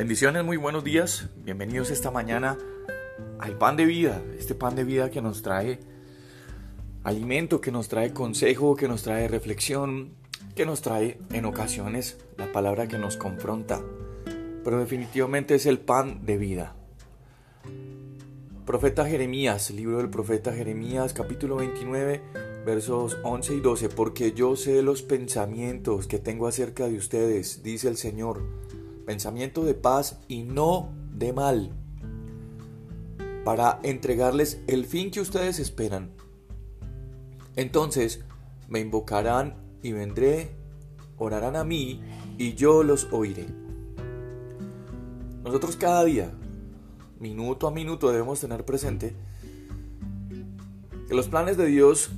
Bendiciones, muy buenos días. Bienvenidos esta mañana al pan de vida, este pan de vida que nos trae alimento, que nos trae consejo, que nos trae reflexión, que nos trae en ocasiones la palabra que nos confronta, pero definitivamente es el pan de vida. Profeta Jeremías, libro del profeta Jeremías, capítulo 29, versos 11 y 12, porque yo sé los pensamientos que tengo acerca de ustedes, dice el Señor, pensamiento de paz y no de mal, para entregarles el fin que ustedes esperan. Entonces me invocarán y vendré, orarán a mí y yo los oiré. Nosotros cada día minuto a minuto debemos tener presente que los planes de Dios,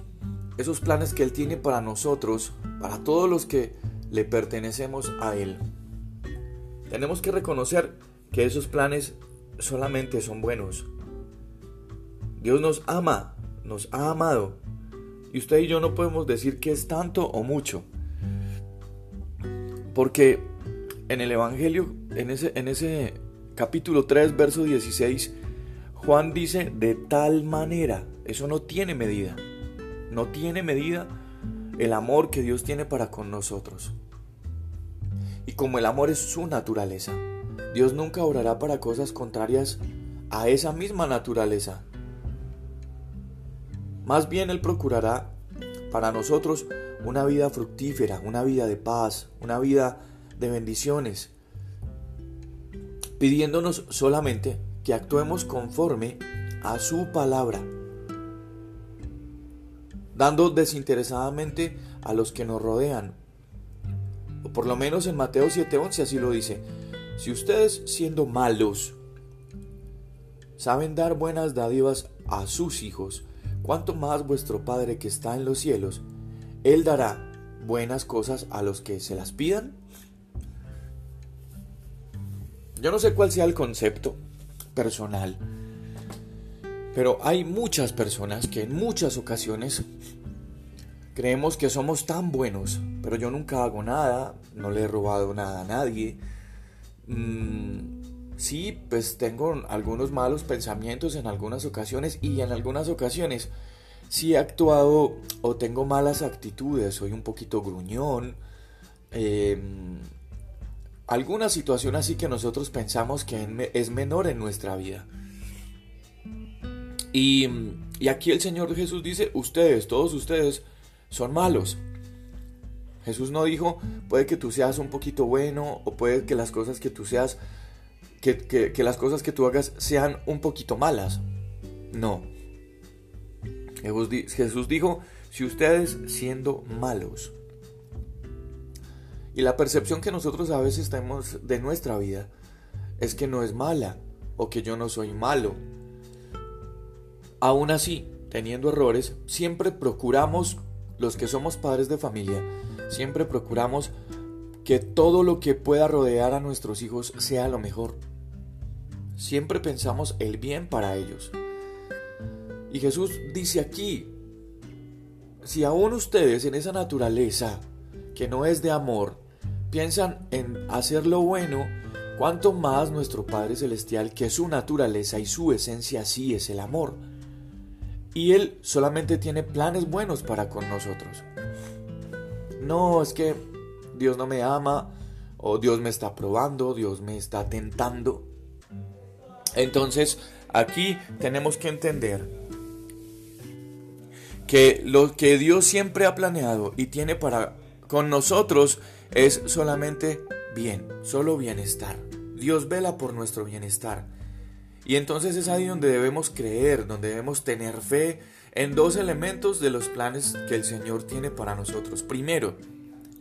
esos planes que Él tiene para nosotros, para todos los que le pertenecemos a Él, tenemos que reconocer que esos planes solamente son buenos. Dios nos ama, nos ha amado, y usted y yo no podemos decir que es tanto o mucho, porque en el Evangelio, en ese, en ese capítulo 3, verso 16, Juan dice de tal manera, eso no tiene medida, no tiene medida el amor que Dios tiene para con nosotros. Y como el amor es su naturaleza, Dios nunca orará para cosas contrarias a esa misma naturaleza. Más bien Él procurará para nosotros una vida fructífera, una vida de paz, una vida de bendiciones, pidiéndonos solamente que actuemos conforme a su palabra, dando desinteresadamente a los que nos rodean. Por lo menos en Mateo 7:11 así lo dice. Si ustedes siendo malos saben dar buenas dádivas a sus hijos, cuanto más vuestro Padre que está en los cielos, Él dará buenas cosas a los que se las pidan. Yo no sé cuál sea el concepto personal, pero hay muchas personas que en muchas ocasiones creemos que somos tan buenos, pero yo nunca hago nada, no le he robado nada a nadie. Mm, sí, pues tengo algunos malos pensamientos en algunas ocasiones y en algunas ocasiones sí he actuado o tengo malas actitudes, soy un poquito gruñón. Eh, alguna situación así que nosotros pensamos que es menor en nuestra vida. Y, y, aquí el Señor Jesús dice, ustedes, todos ustedes, son malos. Jesús no dijo, puede que tú seas un poquito bueno o puede que las cosas que tú seas, que, que, las cosas que tú hagas sean un poquito malas. No. Jesús dijo, si ustedes siendo malos, y la percepción que nosotros a veces tenemos de nuestra vida es que no es mala o que yo no soy malo. Aún así, teniendo errores, siempre procuramos, los que somos padres de familia, siempre procuramos que todo lo que pueda rodear a nuestros hijos sea lo mejor. Siempre pensamos el bien para ellos. Y Jesús dice aquí, si aún ustedes en esa naturaleza que no es de amor, piensan en hacer lo bueno, cuanto más nuestro Padre Celestial, que su naturaleza y su esencia sí es el amor. Y Él solamente tiene planes buenos para con nosotros. No es que Dios no me ama, o Dios me está probando, Dios me está tentando. Entonces, aquí tenemos que entender que lo que Dios siempre ha planeado y tiene para con nosotros es solamente bien, solo bienestar. Dios vela por nuestro bienestar. Y entonces es ahí donde debemos creer, donde debemos tener fe en dos elementos de los planes que el Señor tiene para nosotros. Primero,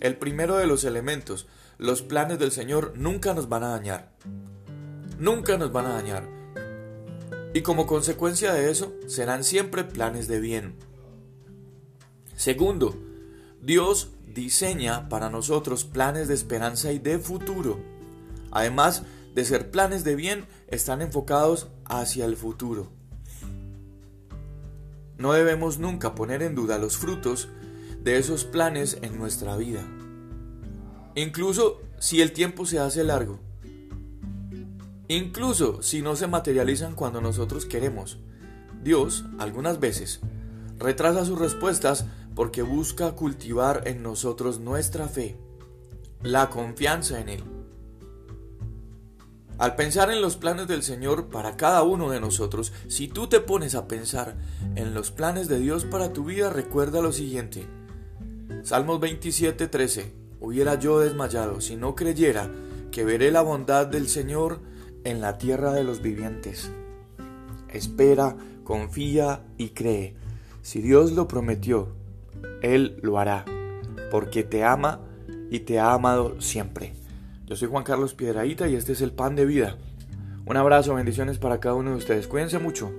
el primero de los elementos, los planes del Señor nunca nos van a dañar. Nunca nos van a dañar. Y como consecuencia de eso, serán siempre planes de bien. Segundo, Dios diseña para nosotros planes de esperanza y de futuro. Además de ser planes de bien, están enfocados hacia el futuro. No debemos nunca poner en duda los frutos de esos planes en nuestra vida. Incluso si el tiempo se hace largo. incluso si no se materializan cuando nosotros queremos. Dios, algunas veces, retrasa sus respuestas porque busca cultivar en nosotros nuestra fe, la confianza en Él. Al pensar en los planes del Señor para cada uno de nosotros, si tú te pones a pensar en los planes de Dios para tu vida, recuerda lo siguiente. Salmos 27:13. Hubiera yo desmayado si no creyera que veré la bondad del Señor en la tierra de los vivientes. Espera, confía y cree. Si Dios lo prometió, Él lo hará, porque te ama y te ha amado siempre. Yo soy Juan Carlos Piedraíta y este es el Pan de Vida. Un abrazo, bendiciones para cada uno de ustedes. Cuídense mucho.